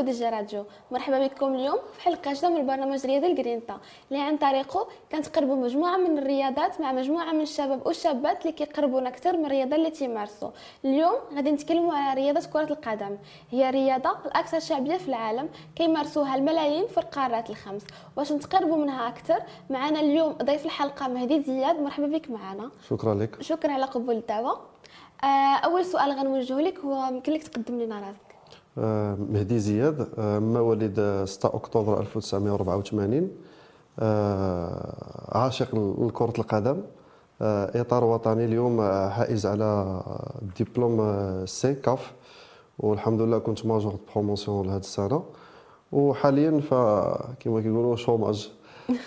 دي جي راديو مرحبا بكم اليوم في حلقة جديدة من البرنامج الرياضي الجرينتا اللي عن طريقه كنتقربوا مجموعة من الرياضات مع مجموعة من الشباب والشابات اللي كيقربونا أكثر من الرياضة اللي تيمارسوا اليوم غادي نتكلموا على رياضة كرة القدم. هي الرياضه الأكثر شعبية في العالم. كيمارسوها الملايين في القارات الخمس. باش نتقربوا منها أكثر؟ معنا اليوم ضيف الحلقة مهدي زياد. مرحبا بك معنا. شكرا لك. شكرا على قبول الدعوة. آه، أول سؤال غنوجهه لك. هو يمكن لك تقدم لنا راسك. مهدي زياد آه، مواليد 6 أكتوبر 1984 عاشق لكرة القدم إطار وطني اليوم حائز على دبلوم C CAF. والحمد لله كنت major promotion لهذه السنة. وحاليا فكما كيقولوا chômage.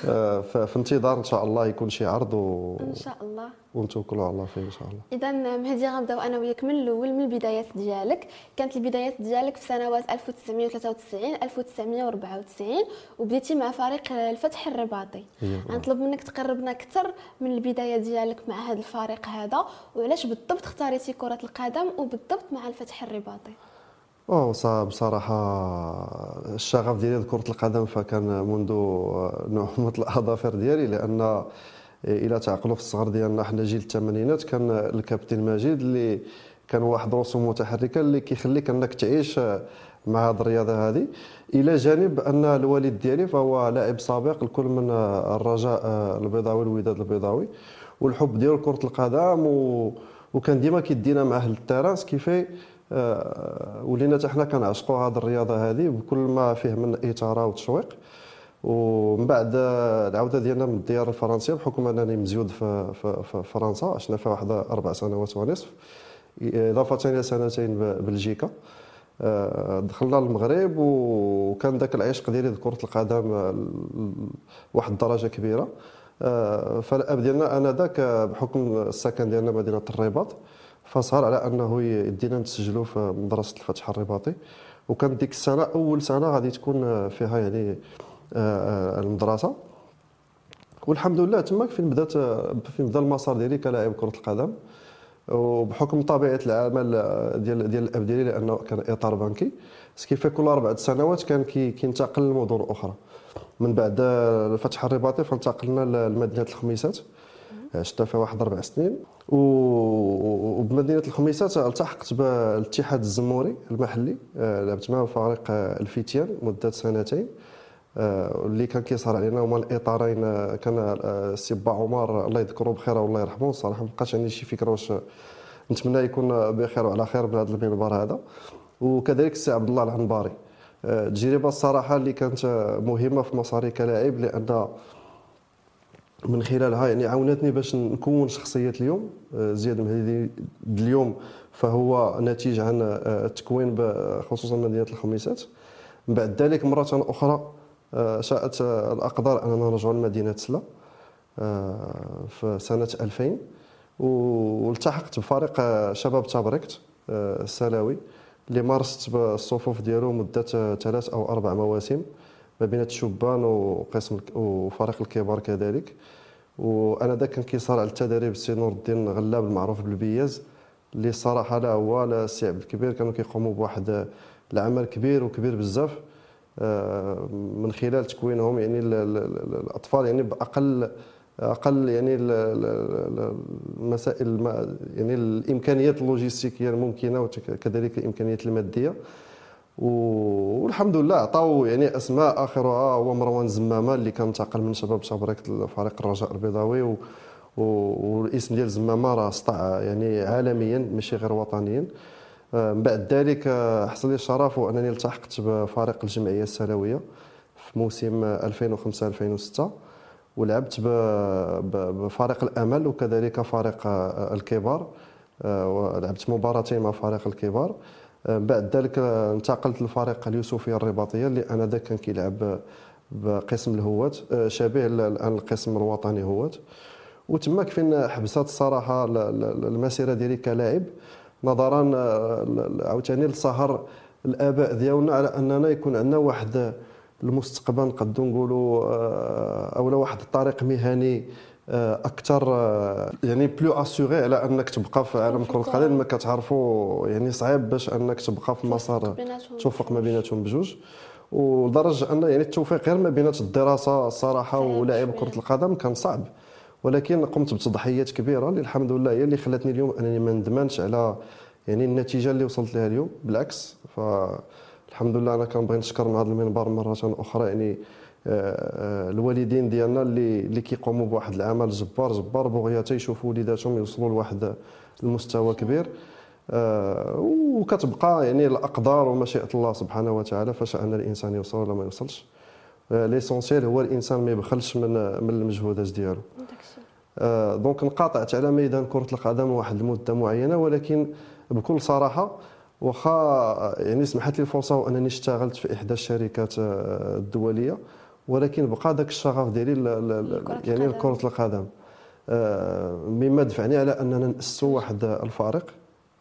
آه، في انتظار إن شاء الله يكون شي عرض و... إن شاء الله. ونتوكلوا على الله فيه إن شاء الله. اذا مهدي غنبداو أنا وياك من الأول من البدايات ديالك. كانت البدايات ديالك في سنوات 1993 1994 وبديتي مع فريق الفتح الرباطي. غنطلب منك تقربنا أكثر من البداية ديالك مع هذا الفريق هذا وعلاش بالضبط اختاريتي كرة القدم وبالضبط مع الفتح الرباطي؟ أو بصراحة الشغف ديالي لكرة القدم فكان منذ نعومه الأظافر ديالي لأن إلى تعقلوا في الصغر ديالنا حنا جيل الثمانينات كان الكابتن ماجد اللي كان واحد رسوم متحركه اللي كيخليك أنك تعيش مع هذه الرياضة هذه إلى جانب أن الوالد ديالي فهو لاعب سابق الكل من الرجاء البيضاوي الوداد البيضاوي والحب ديالو لكرة القدم و... وكان ديما كيدينا معاه للتيران كيفي آه، ولينا حتى حنا كنعشقوا هذه الرياضة هذه بكل ما فيه من اثاره وتشويق. ومن بعد العودة ديالنا من الديار الفرنسية بحكم أنني مزيود في, فرنسا عشنا فيها واحد أربع سنوات ونصف. إضافة إلى سنتين بلجيكا. آه، دخلنا للمغرب وكان ذاك العشق ديالي لكره القدم واحد الدرجة كبيرة. آه، فالأب ديالنا أنا ذاك بحكم السكن ديالنا مدينة الرباط. فصار على أنه يدينا نسجلوا في مدرسة الفتح الرباطي. وكانت ديك السنة أول سنة غادي تكون فيها يعني آه، آه، المدرسة. والحمد لله تماك فين بدات فين بدا المسار ديالي كلاعب كرة القدم. وبحكم طبيعة العمل ديال ديال الأب ديالي لأنه كان إطار بنكي سكيفي كل أربع سنوات كان كينتقل لمدن أخرى. من بعد الفتح الرباطي فانتقلنا لمدينة الخميسات. عشت فيها واحد أربع سنين. وبمدينة الخميسات التحقت بالاتحاد الزموري المحلي آه، لعبت معه فريق الفتيان مدة سنتين. آه، اللي كان كيسهر علينا هما الإطارين آه، كان السي با عمر الله يذكره بخير والله يرحمه. الصراحه ما بقاش عندي شي فكرة واش نتمنى يكون بخير وعلى خير من هذا المنبر هذا. وكذلك السي عبد الله العنباري التجربه الصراحه اللي كانت مهمة في مساري كلاعب لأن من خلالها يعني عاونتني باش نكون شخصية اليوم آه، زياد مهدي اليوم فهو نتيج عن آه، التكوين خصوصا مدينة الخميسات. من بعد ذلك مرة أخرى آه، شاءت الأقدار أننا نرجع لمدينة سلا في سنة 2000 والتحقت بفريق شباب تابريكت السلاوي اللي مارست بالصفوف ديالو مدة ثلاث أو أربع مواسم. ما بين الشبان وقسم وفريق الكبار كذلك. وآنذاك كان كيسهر ع التدريب السي نور الدين غلاب المعروف بالبياز اللي الصراحه لا هو لا السي عبد الكبير كانوا كيقوموا بواحد العمل كبير وكبير بزاف. آه، من خلال تكوينهم يعني الأطفال يعني باقل أقل يعني المسائل يعني الإمكانيات اللوجستيكية الممكنة وكذلك الإمكانيات المادية. والحمد لله عطاو يعني أسماء آخرها هو مروان زمامة اللي كان انتقل من شباب شبريك فريق الرجاء البيضاوي و... والاسم ديال زمامة راه سطع يعني عالميا ماشي غير وطنيا. آه، من بعد ذلك آه، حصل لي الشرف وأنني التحقت بفريق الجمعية السنوية في موسم 2005 2006 ولعبت بفريق الأمل وكذلك فريق آه، الكبار. ولعبت مباراتين مع فريق الكبار. بعد ذلك انتقلت للفريق اليوسفيه الرباطية اللي أنا ذاك كان كيلعب بقسم الهوات شبيه الان القسم الوطني هوات. وتماك فين حبسات الصراحه المسيرة ديالي كلاعب نظرا عاوتاني لسهر الآباء ديالنا على أننا يكون عندنا واحد المستقبل نقدروا نقولوا أولا واحد الطريق مهني أكثر يعني بلو اسيغي على أنك تبقى في عالم كرة القدم ما كتعرفوا يعني صعيب باش أنك تبقى في مسار توفق ما بيناتهم بجوج. ولدرجة أن يعني التوفيق غير ما بين الدراسة الصراحه ولاعب كرة القدم كان صعب. ولكن قمت بتضحيات كبيرة اللي الحمد لله هي اللي خلاتني اليوم أنني ما ندمنش على يعني النتيجة اللي وصلت لها اليوم. بالعكس فالحمد لله أنا كنبغي نشكر من هذا المنبر مرة أخرى يعني آه، آه، الوالدين ديالنا اللي اللي كيقوموا بواحد العمل جبار جبار بغيه يشوفوا وليداتهم يوصلوا لواحد المستوى كبير. آه، وكتبقى يعني الأقدار ومشيئة الله سبحانه وتعالى فشأن الإنسان يوصل ولا ما يوصلش. L'essentiel هو الإنسان ما يبخلش من من المجهودات ديالو. Donc انقطعت على ميدان كرة القدم واحد المدة معينة ولكن بكل صراحة واخا يعني سمحت لي الفرصة وأنني اشتغلت في إحدى الشركات الدولية. ولكن بقى ذاك الشغف ديالي يعني لكره القدم. آه، مما دفعني على أننا نأسسوا واحد الفريق.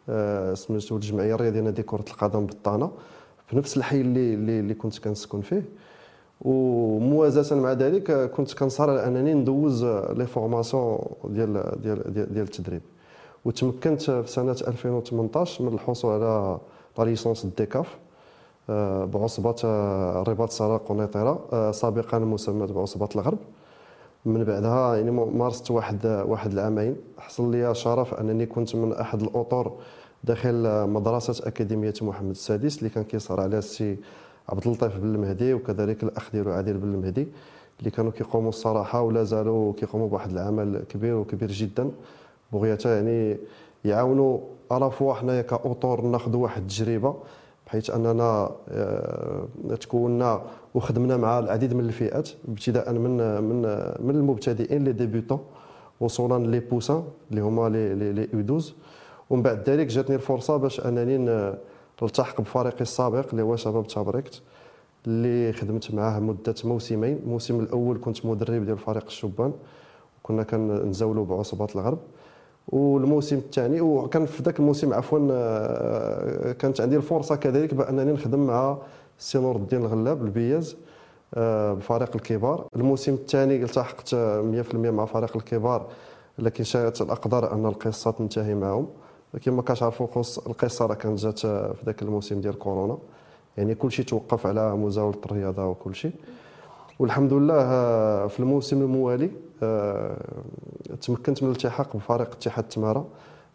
آه، سميتو الجمعية الرياضية نادي كرة القدم بطانة. في نفس الحي اللي اللي كنت كنسكن فيه. وموازاة مع ذلك كنت كنصر على أنني ندوز les formations ديال ديال ديال التدريب. وتمكنت في سنة 2018 من الحصول على la licence D CAF بعصبة آه، رباط سلا قنيطرة آه، سابقا مسمى بعصبة الغرب. من بعدها يعني مارست واحد واحد العامين حصل لي شرف أنني كنت من أحد الأطر داخل مدرسة أكاديمية محمد السادس اللي كان كيصار على السي عبد اللطيف بن المهدي وكذلك الاخ ديالو عادل بن المهدي اللي كانوا كيقوموا الصراحة ولا زالوا كيقوموا بواحد العمل كبير وكبير جدا. بغيته يعني يعاونوا الافوا حنايا كاطور ناخذوا واحد التجربة. بحيث أننا آه، تكوننا وخدمنا مع العديد من الفئات ابتداء من من من المبتدئين les débutants وصولا les poussins اللي هما لي لي les U 12 ومن بعد ذلك جاتني الفرصة باش أنني نلتحق بفريقي السابق اللي هو شباب تابريكت اللي خدمت معاه مدة موسمين. الموسم الأول كنت مدرب ديال فريق الشبان كنا كنزاولوا بعصبات الغرب. والموسم الثاني وكان في ذاك الموسم عفوا آه، كانت عندي الفرصة كذلك بأنني نخدم مع السي نور الدين الغلاب البياز آه، بفريق الكبار. الموسم الثاني التحقت 100% مع فريق الكبار لكن شاءت الأقدار أن القصة تنتهي معهم. كما كتعرفوا القصة راه كانت جات في ذاك الموسم ديال كورونا. يعني كل شيء توقف على مزاولة الرياضة وكل شيء والحمد لله آه، في الموسم الموالي آه، تمكنت من الالتحاق بفريق اتحاد تمارا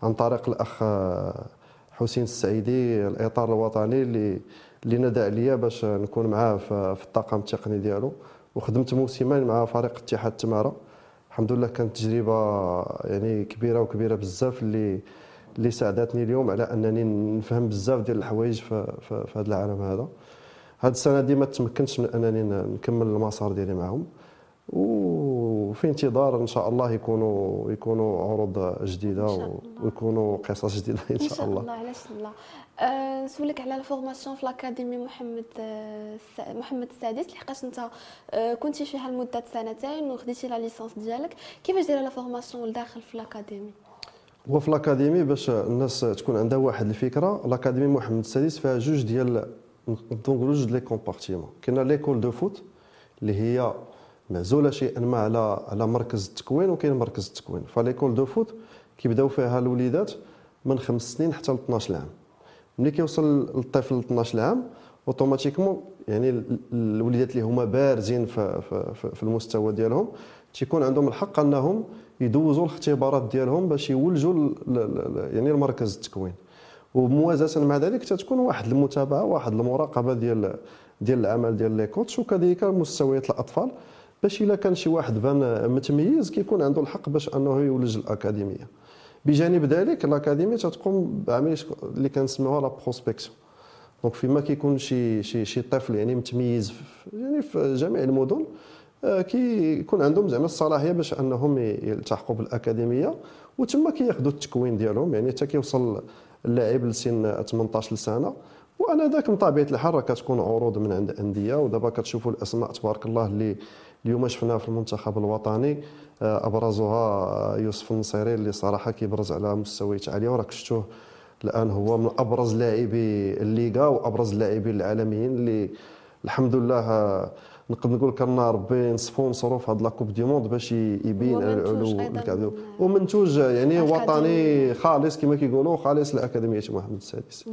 عن طريق الأخ آه، حسين السعيدي الإطار الوطني اللي اللي نادى عليا باش نكون معاه في الطاقم التقني ديالو. وخدمت موسمين مع فريق اتحاد تمارا. الحمد لله كانت تجربة يعني كبيرة وكبيرة بزاف اللي اللي ساعدتني اليوم على أنني نفهم بزاف ديال الحوايج في, في, في هذا العالم هذا. هذه السنة دي ما تمكنتش من أنني نكمل المسار ديالي معهم وفي انتظار إن شاء الله يكونوا يكونوا عروض جديدة ويكونوا قصص جديدة إن شاء الله إن شاء الله. علاش لا؟ أه نسولك على ال formation في l'académie محمد أه محمد السادس لحقاش أنت أه كنتي فيها لمده سنتين وخديتي la licence ديالك. كيفاش دايرة la formation لداخل في l'académie وفي l'académie باش الناس تكون عندها واحد الفكرة. l'académie محمد السادس فيها جوج ديال نقولوا جوج les compartiments كاين l'école de foot اللي هي معزوله شيئا ما على على مركز التكوين وكاين مركز التكوين ف l'école de foot كيبداو فيها الوليدات من خمس سنين حتى ل 12 عام ملي كيوصل الطفل ل 12 عام اوتوماتيكمون يعني الوليدات اللي هما بارزين في, في, في المستوى ديالهم تيكون عندهم الحق انهم يدوزوا الاختبارات ديالهم باش يولجوا يعني المركز التكوين وموازاة مع ذلك تتكون واحد المتابعة واحد المراقبة ديال ديال العمل ديال لي كوتش وكذلك مستويات الأطفال باش إلا كان شي واحد بان متميز كيكون عنده الحق باش أنه يولج الأكاديمية. بجانب ذلك الأكاديمية تتقوم بعملية اللي كنسميوها la prospection donc فيما كيكون شي شي شي طفل يعني متميز في يعني في جميع المدن آه، كيكون عندهم زعما الصلاحية باش أنهم يلتحقوا بالأكاديمية وتما كياخذوا التكوين ديالهم يعني حتى كيوصل اللاعب لسن 18 سنه وآنذاك من طبيعة الحال راه كتكون عروض من عند أندية ودابا كتشوفوا الأسماء تبارك الله اللي اليوم شفناها في المنتخب الوطني. آه، أبرزها يوسف النصيري اللي صراحة كيبرز على مستويات عاليه وراك شفتوه الآن هو من أبرز لاعبي الليغا وأبرز اللاعبين العالميين اللي الحمد لله نقدر نقول كنا ربي نسبونصوريو في هاد la coupe du monde باش يبين العلو الكعبي من- ومنتوج يعني أكاديمي. وطني خالص كما كيقولوا خالص لأكاديمية محمد السادس.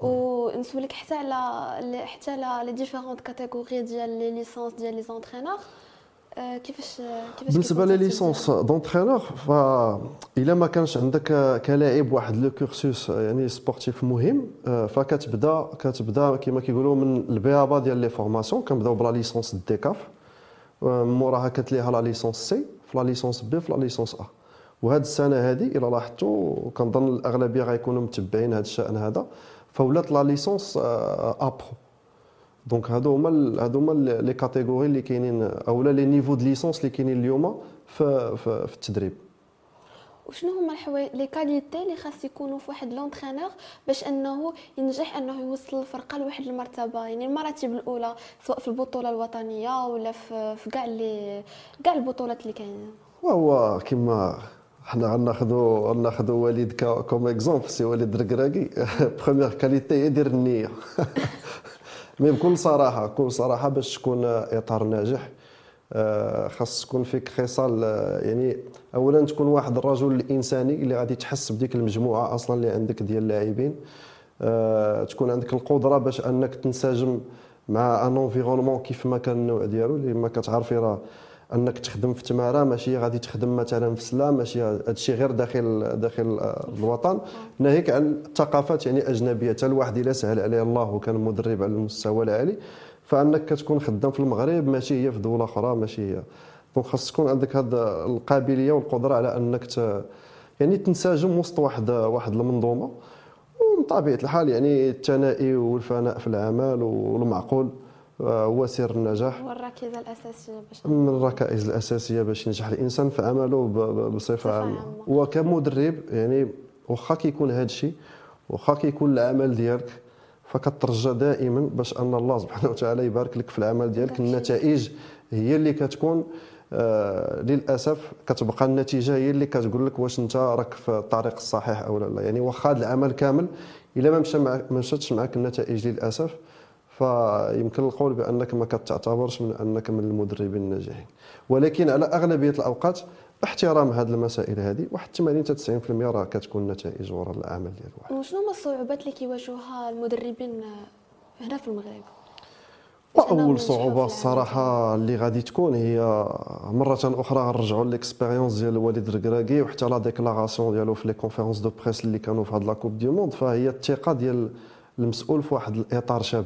ونسولك حتى على حتى على les différentes catégories ديال les licences ديال les entraîneurs كيفاش كيفاش بالنسبة كيكون لي الترتيب licence d'entraîneur فإلا ما كانش عندك كلاعب واحد le cursus يعني sportif مهم آه، فكتبدا كتبدا كما كيقولوا من الـ b.a.-ba ديال les formations. كنبداو ب la licence D CAF آه، موراها كتليها la licence C في la licence B في la licence A. وهاد السنة هذه إلى لاحظتوا كنظن الأغلبية غيكونوا متبعين هذا الشأن هذا. فولات la licence A pro donc هادو هما هادو هما les catégories اللي كاينين أولا les niveaux de licence اللي كاينين اليوم في, في, في التدريب. وشنو هما الحوايج les qualités اللي خاص يكونوا في واحد l'entraîneur باش أنه ينجح أنه يوصل الفرقة لواحد المرتبة؟ يعني المراتب الأولى سواء في البطولة الوطنية ولا في في كاع لي كاع البطولات اللي كاينين وهو كما حنا غناخذوا غناخذوا وليد comme exemple c'est وليد الركراكي première qualité هي دير النية. mais بكل صراحة بكل صراحة باش تكون إطار ناجح آه، خاص تكون فيك خصال آه، يعني اولا تكون واحد الرجل الإنساني اللي غادي تحس بديك المجموعة أصلا اللي عندك ديال اللاعبين. آه، تكون عندك القدرة باش أنك تنسجم مع un environnement كيف ما كان النوع ديالو اللي ما كتعرفي راه. أنك تخدم في تمارة ماشي غادي تخدم مثلا في سلام ماشي هادشي غير داخل داخل الوطن. ناهيك عن الثقافات يعني أجنبية حتى الواحد إلا سهل عليه الله وكان مدرب على المستوى العالي. فأنك كتكون خدام في المغرب ماشي هي في دولة أخرى ماشي هي. دونك خاص تكون عندك هاد القابلية والقدرة على أنك ت... يعني تنسجم وسط واحد واحد المنظومة. ومن طبيعة الحال يعني الثنائي والفناء في العمل والمعقول. هو سر النجاح هو الركيزة الأساسية باش من الركائز الأساسية باش ينجح الإنسان في عمله بصفة بصفة عامة عامة. وكمدرب يعني واخا كيكون هذا الشيء واخا كيكون العمل ديالك فكترجى دائما باش أن الله سبحانه وتعالى يبارك لك في العمل ديالك. النتائج هي اللي كتكون آه للأسف كتبقى النتيجة هي اللي كتقول لك واش أنت راك في الطريق الصحيح أو لا يعني واخا العمل كامل إلا ما مشى ما مشاتش معك النتائج للأسف فيمكن القول بأنك ما كتعتبرش من أنك من المدربين الناجحين. ولكن على أغلبية الأوقات باحترام هذه المسائل هذه واحد 80 حتى 90% راه كتكون نتائج وراء العمل ديال الواحد وشنو هما الصعوبات اللي كيواجهوها المدربين هنا في المغرب؟ وأول صعوبة العمل الصراحة اللي غادي تكون هي مرة أخرى غنرجعوا l'expérience ديال وليد الركراكي وحتى les déclarations ديالو في les conférences de presse اللي كانوا في هاد la coupe du monde فهي الثقة ديال المسؤول في واحد الإطار شاب.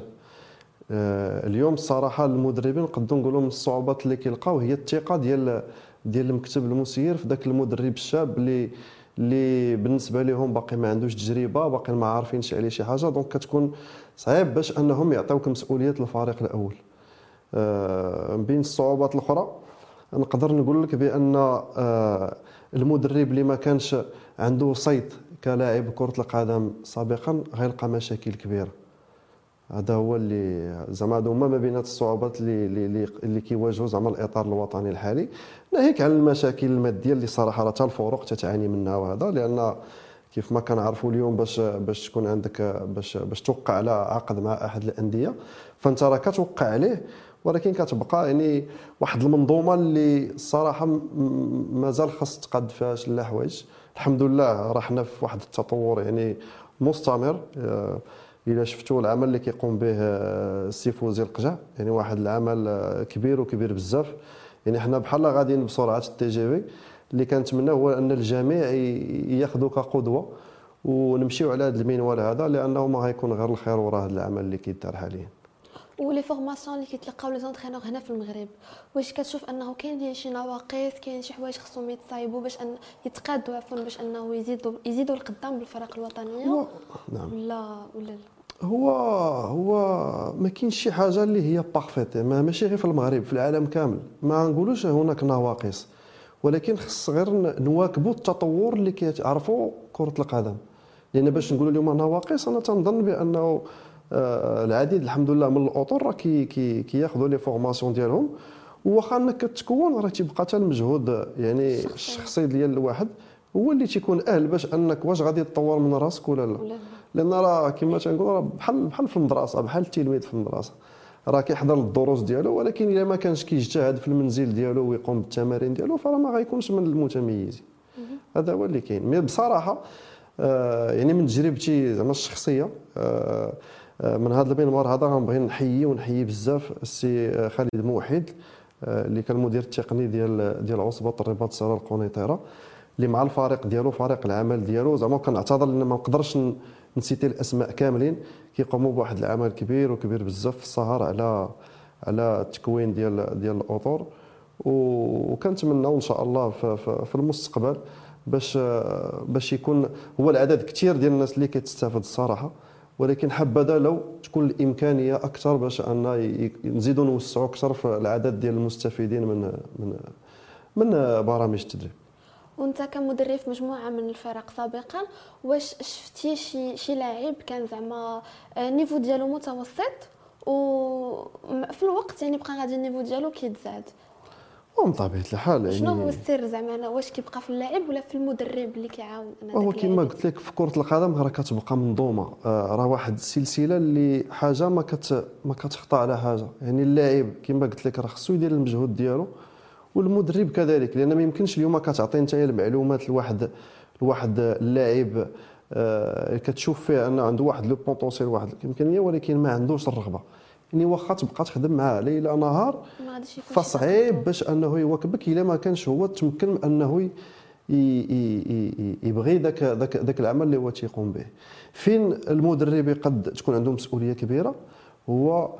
اليوم الصراحه المدربين نقدروا نقولوا من الصعوبات اللي كيلقاو هي الثقة ديال ديال المكتب المسير في ذاك المدرب الشاب اللي اللي بالنسبة لهم باقي ما عندوش تجربة باقي ما عارفينش عليه شي حاجة. دونك كتكون صعيب باش أنهم يعطيوك مسؤولية الفريق الأول. آه، من بين الصعوبات الأخرى نقدر نقول لك بأن آه، المدرب اللي ما كانش عنده صيت كلاعب كرة القدم سابقا غيلقى مشاكل كبيرة. هذا هو اللي زعما هذا هما ما بينات الصعوبات اللي اللي اللي كيواجهوا زعما الإطار الوطني الحالي. ناهيك على المشاكل المادية اللي صراحة راه حتى الفروق تتعاني منها وهذا لأن كيف ما كنعرفوا اليوم باش باش تكون عندك باش باش توقع على عقد مع أحد الأندية فأنت راه كتوقع عليه ولكن كتبقى يعني واحد المنظومة اللي الصراحه مازال خاص تقاد فيها شي حوايج. الحمد لله راه حنا في واحد التطور يعني مستمر. آه، إلا شفتوا العمل اللي كيقوم به آه، السي فوزي القجع يعني واحد العمل آه، كبير وكبير بزاف. يعني حنا بحال غاديين بسرعة ال TGV اللي كنتمنى هو أن الجميع ياخذوا كقدوة ونمشيو على هذا المنوال هذا لأنه ما غيكون غير الخير وراء هذا العمل اللي كيدار حاليا. و les formations اللي كيتلقاو les entraîneurs هنا في المغرب. واش كتشوف أنه كاين شي نواقص كاين شي حوايج خصهم يتصايبوا باش أن يتقادوا عفوا باش أنه يزيدوا يزيدوا القدام بالفرق الوطنية؟ نعم. ولا ولا لا. هو هو ما كاينش شي حاجة اللي هي parfaite ما ماشي غير في المغرب في العالم كامل. ما نقولوش هناك نواقص ولكن خص غير نواكبوا التطور اللي كيعرفوا كرة القدم. لأن باش نقولوا اليوم نواقص أنا تنظن بأنه آه، العديد الحمد لله من الأطر راه كي كي كياخذوا les formations ديالهم. واخا أنك كتكون راه تيبقى حتى المجهود يعني الشخصي. ديال الواحد هو اللي تيكون أهل باش أنك واش غادي تطور من راسك ولا لا. ولا لا. لأن راه كما تنقول راه بحال بحال في المدرسة بحال التلميذ في المدرسة. راه كيحضر الدروس ديالو ولكن إلا ما كانش كيجتهد في المنزل ديالو ويقوم بالتمارين ديالو فراه ما غيكونش من المتميزين. هذا هو اللي كاين. مي بصراحة آه يعني من تجربتي زعما الشخصية آه آه من هذا المنبر هذا غنبغي نحيي ونحيي بزاف السي خالد موحد آه اللي كان المدير التقني ديال ديال عصبة الرباط السراء القنيطرة اللي مع الفريق ديالو فريق العمل ديالو زعما كنعتذر لأن ما نقدرش نسيتي الأسماء كاملين. كيقوموا بواحد العمل كبير وكبير بزاف في السهر على على التكوين ديال ديال الاطر وكنتمناو إن شاء الله في, في المستقبل باش باش يكون هو العدد كثير ديال الناس اللي كتستافد الصراحة. ولكن حبذا لو تكون الإمكانية أكثر باش أن نزيدوا نوسعوا أكثر في العدد ديال المستفيدين من من من برامج التدريب. وانت كمدرب في مجموعة من الفرق سابقا واش شفتي شي شي لاعب كان زعما ال niveau آه، ديالو متوسط؟ وفي الوقت يعني بقى غادي ال niveau ديالو كيتزاد. من طبيعة الحال يعني شنو هو السر زعما؟ واش كيبقى في اللاعب ولا في المدرب اللي كيعاون هو كما قلت لك في كرة القدم راه كتبقى منظومة آه، راه واحد السلسلة اللي حاجة ما كت ما كتخطا على حاجة. يعني اللاعب كما قلت لك راه خصو يدير المجهود ديالو. والمدرب كذلك لأن ما يمكنش اليوم كتعطي انت المعلومات لواحد لواحد اللاعب آه كتشوف فيه أن عنده واحد لو بوتونسيال واحد الامكانيه ولكن ما عندوش الرغبة. يعني واخا تبقى تخدم معاه ليل نهار فصعيب باش أنه يواكبك إلا ما كانش هو تمكن أنه يبغي ذاك ذاك ذاك العمل اللي هو تيقوم به. فين المدرب قد تكون عنده مسؤولية كبيرة؟ هو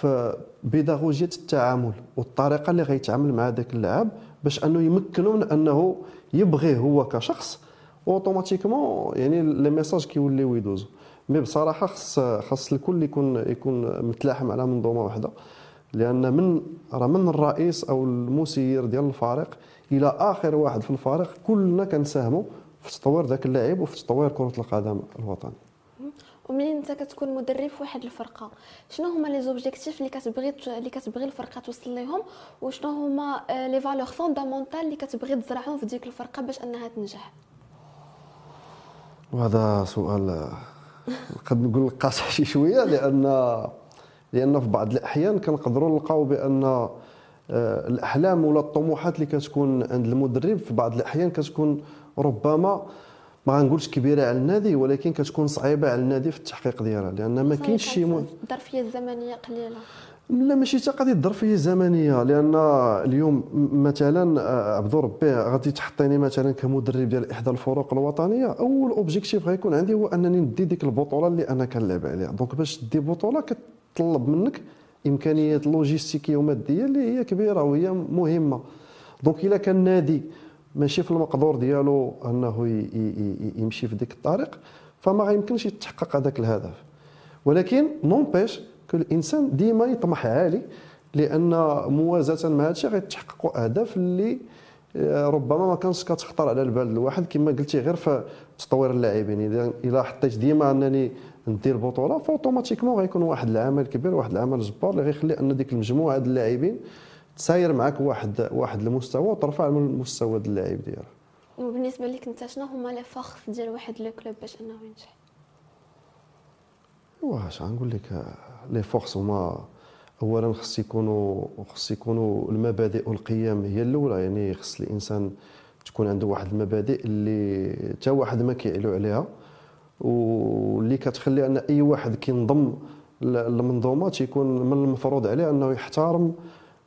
في بيداغوجيه التعامل والطريقة اللي غيتعامل مع ذاك اللاعب باش أنه يمكنه من أنه يبغيه هو كشخص automatiquement يعني les messages كيوليو يدوزو. mais بصراحة خص خص الكل يكون يكون متلاحم على منظومه واحدة. لأن من راه من الرئيس أو المسير ديال الفريق إلى آخر واحد في الفريق كلنا كنساهموا في تطوير ذاك اللاعب وفي تطوير كرة القدم الوطني. ومنين انت كتكون مدرب في واحد الفرقة؟ شنو هما les objectifs اللي كتبغي اللي كتبغي الفرقة توصل لهم وشنو هما les valeurs fondamentales اللي كتبغي تزرعهم في ديك الفرقة باش انها تنجح؟ وهذا سؤال نقد نقول قاصح شي شوية لأن لأن في بعض الأحيان كنقدروا نلقاو بأن آه، الأحلام ولا الطموحات اللي كتكون عند المدرب في بعض الأحيان كتكون ربما ما غنقولش كبيرة على النادي ولكن كتكون صعيبة على النادي في التحقيق ديالها لأن ما كاينش شي الظرفية الزمنية قليلة. لا ماشي حتى قضية الظرفية الزمنية لأن اليوم مثلا آه، عبدو ربي غادي تحطيني مثلا كمدرب ديال إحدى الفرق الوطنية أول objectif غيكون عندي هو أنني ندي ديك البطولة اللي أنا كنلعب عليها. donc باش تدي بطولة كتطلب منك إمكانيات لوجيستيكية ومادية اللي هي كبيرة وهي مهمة. donc إلا كان نادي ماشي في المقدور ديالو أنه يمشي في ديك الطريق فما غيمكنش يتحقق هذاك الهدف. ولكن n'empêche que الإنسان ديما يطمح عالي لأن موازاة مع هذا الشيء غيتحققوا أهداف اللي آه، ربما ما كانش كتخطر على البال الواحد كما قلتي غير في تطوير اللاعبين. إذا إلا حطيت ديما أنني ندير بطولة ف automatiquement غيكون واحد العمل كبير واحد العمل جبار اللي غيخلي أن ديك المجموعة ديال اللاعبين تساير معك واحد واحد المستوى وترفع من المستوى ديال اللاعب ديالها وبالنسبة لك انت شنو هما les forces ديال واحد le club باش انه ينجح؟ واش غنقول لك les forces هما اولا خص يكونوا خص يكونوا المبادئ والقيم هي الأولى. يعني خص الإنسان تكون عنده واحد المبادئ اللي حتى واحد ما كيعلو عليها. واللي كتخلي أن أي واحد كينضم للمنظومة تيكون من المفروض عليه أنه يحترم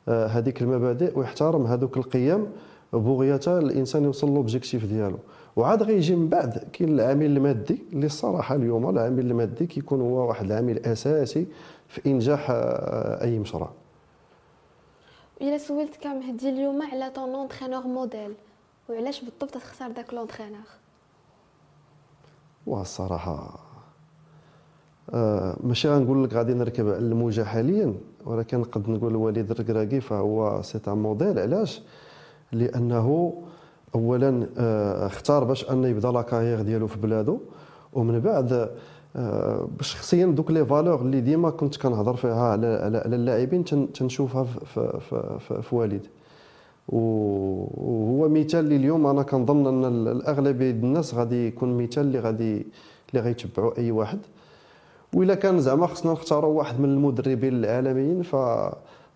هذيك المبادئ ويحترم هذوك القيم بغية الإنسان يوصل l'objectif ديالو. وعاد غيجي من بعد كاين العامل المادي اللي الصراحه اليوم. العامل المادي كيكون هو واحد العامل أساسي في إنجاح آه، أي مشروع. إلا سولتك مهدي اليوم على ton entraîneur modèle وعلاش بالضبط تختار داك l'entraîneur الصراحة آه ماشي غنقول لك غادي نركب على الموجه حاليا ولكن نقد نقول وليد الركراكي فهو c'est un modèle علاش؟ لأنه اولا آه، اختار باش انه يبدا لا ديالو في بلادو ومن بعد آه، شخصيا دوك les valeurs اللي ديما كنت كنهضر فيها على على اللاعبين تنشوفها في, في, في, في وليد وهو مثال اللي اليوم أنا كنظن أن الأغلبية الناس غادي يكون مثال اللي غادي اللي غيتبعوا أي واحد. وإلا كان زعما خصنا نختاروا واحد من المدربين العالميين ف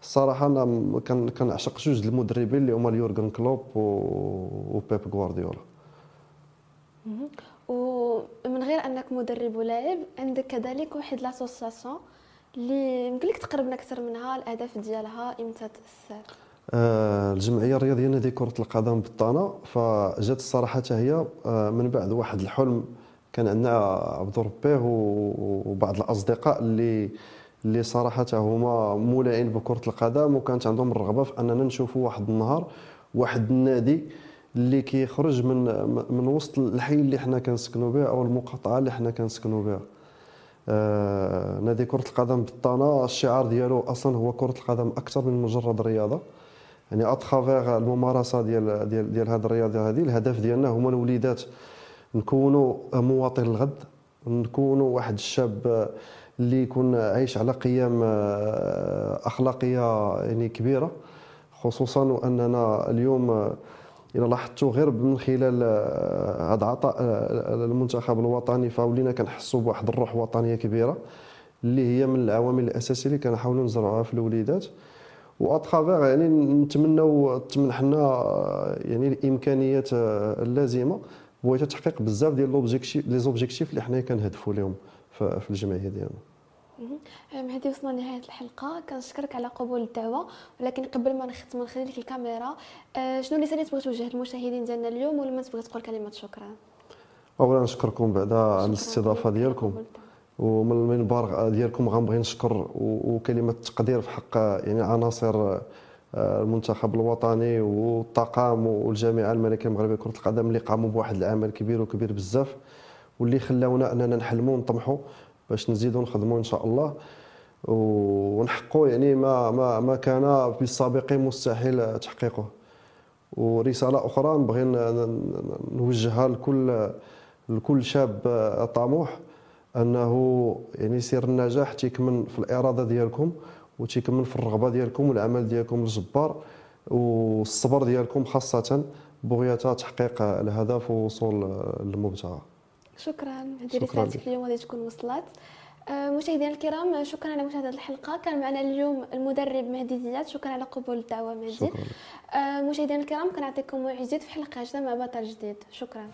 الصراحه أنا كنعشق جوج المدربين اللي هما يورغن كلوب وبيب غوارديولا. ومن غير أنك مدرب ولاعب عندك كذلك واحد لاسوسياسيون اللي يمكن لك تقربنا أكثر منها الأهداف ديالها إمتى تاسس آه الجمعية الرياضية نادي كرة القدم بالطانه فجات الصراحة حتى هي آه من بعد واحد الحلم كان عندنا عبد ربيه وبعض الأصدقاء اللي اللي صراحة هما مولعين بكرة القدم وكانت عندهم الرغبة في أننا نشوفوا واحد النهار واحد النادي اللي كيخرج من من وسط الحي اللي حنا كنسكنوا به أو المقاطعة اللي حنا كنسكنوا بها آه نادي كرة القدم بالطانه الشعار ديالو أصلا هو كرة القدم أكثر من مجرد رياضة. يعني اترافيغ الممارسة ديال ديال ديال هذه الرياضة هذه الهدف ديالنا هما الوليدات. نكونوا مواطن الغد نكونوا واحد الشاب اللي يكون عايش على قيم آه، أخلاقية يعني كبيرة خصوصا وأننا اليوم آه، إلى لاحظتوا غير من خلال آه، هذا عطاء المنتخب الوطني فولينا كنحسوا بواحد الروح وطنية كبيرة اللي هي من العوامل الأساسية اللي كنحاولوا نزرعوها في الوليدات. واترافيغ يعني نتمنوا تمنحنا يعني الإمكانيات اللازمة بغيت تحقيق بزاف ديال l'objectif les objectifs اللي حنا كنهدفوا لهم في الجمعية ديالنا. مهدي وصلنا لنهاية الحلقة. كنشكرك على قبول الدعوة ولكن قبل ما نختم نخلي لك الكاميرا آه، شنو اللي تبغي توجه للمشاهدين ديالنا اليوم ولا ما تبغي تقول كلمة؟ شكرا. اولا نشكركم بعدا على الاستضافة ديالكم. ومن المنبر ديالكم غنبغي نشكر وكلمة تقدير في حق يعني عناصر المنتخب الوطني والطاقم والجامعة الملكيه المغربيه لكرة القدم اللي قاموا بواحد العمل كبير وكبير بزاف واللي خلاونا أننا نحلموا ونطمحوا باش نزيدوا نخدموا إن شاء الله. ونحققوا يعني ما ما ما كان في السابق مستحيل تحقيقه. ورسالة أخرى نبغي نوجهها لكل لكل شاب طموح أنه يعني سير النجاح تيكمن في الإرادة ديالكم وتيكمن في الرغبة ديالكم والعمل ديالكم الجبار والصبر ديالكم خاصة بغية تحقيق الهدف ووصول للمبتغى. شكرا. هذه رسالتك اليوم غادي تكون وصلت. آه، مشاهدينا الكرام شكرا على مشاهدة الحلقة. كان معنا اليوم المدرب مهدي زياد. شكرا على قبول الدعوة مهدي. شكرا. آه، مشاهدينا الكرام كنعطيكم موعد جديد في حلقة جديدة مع بطل جديد. شكرا.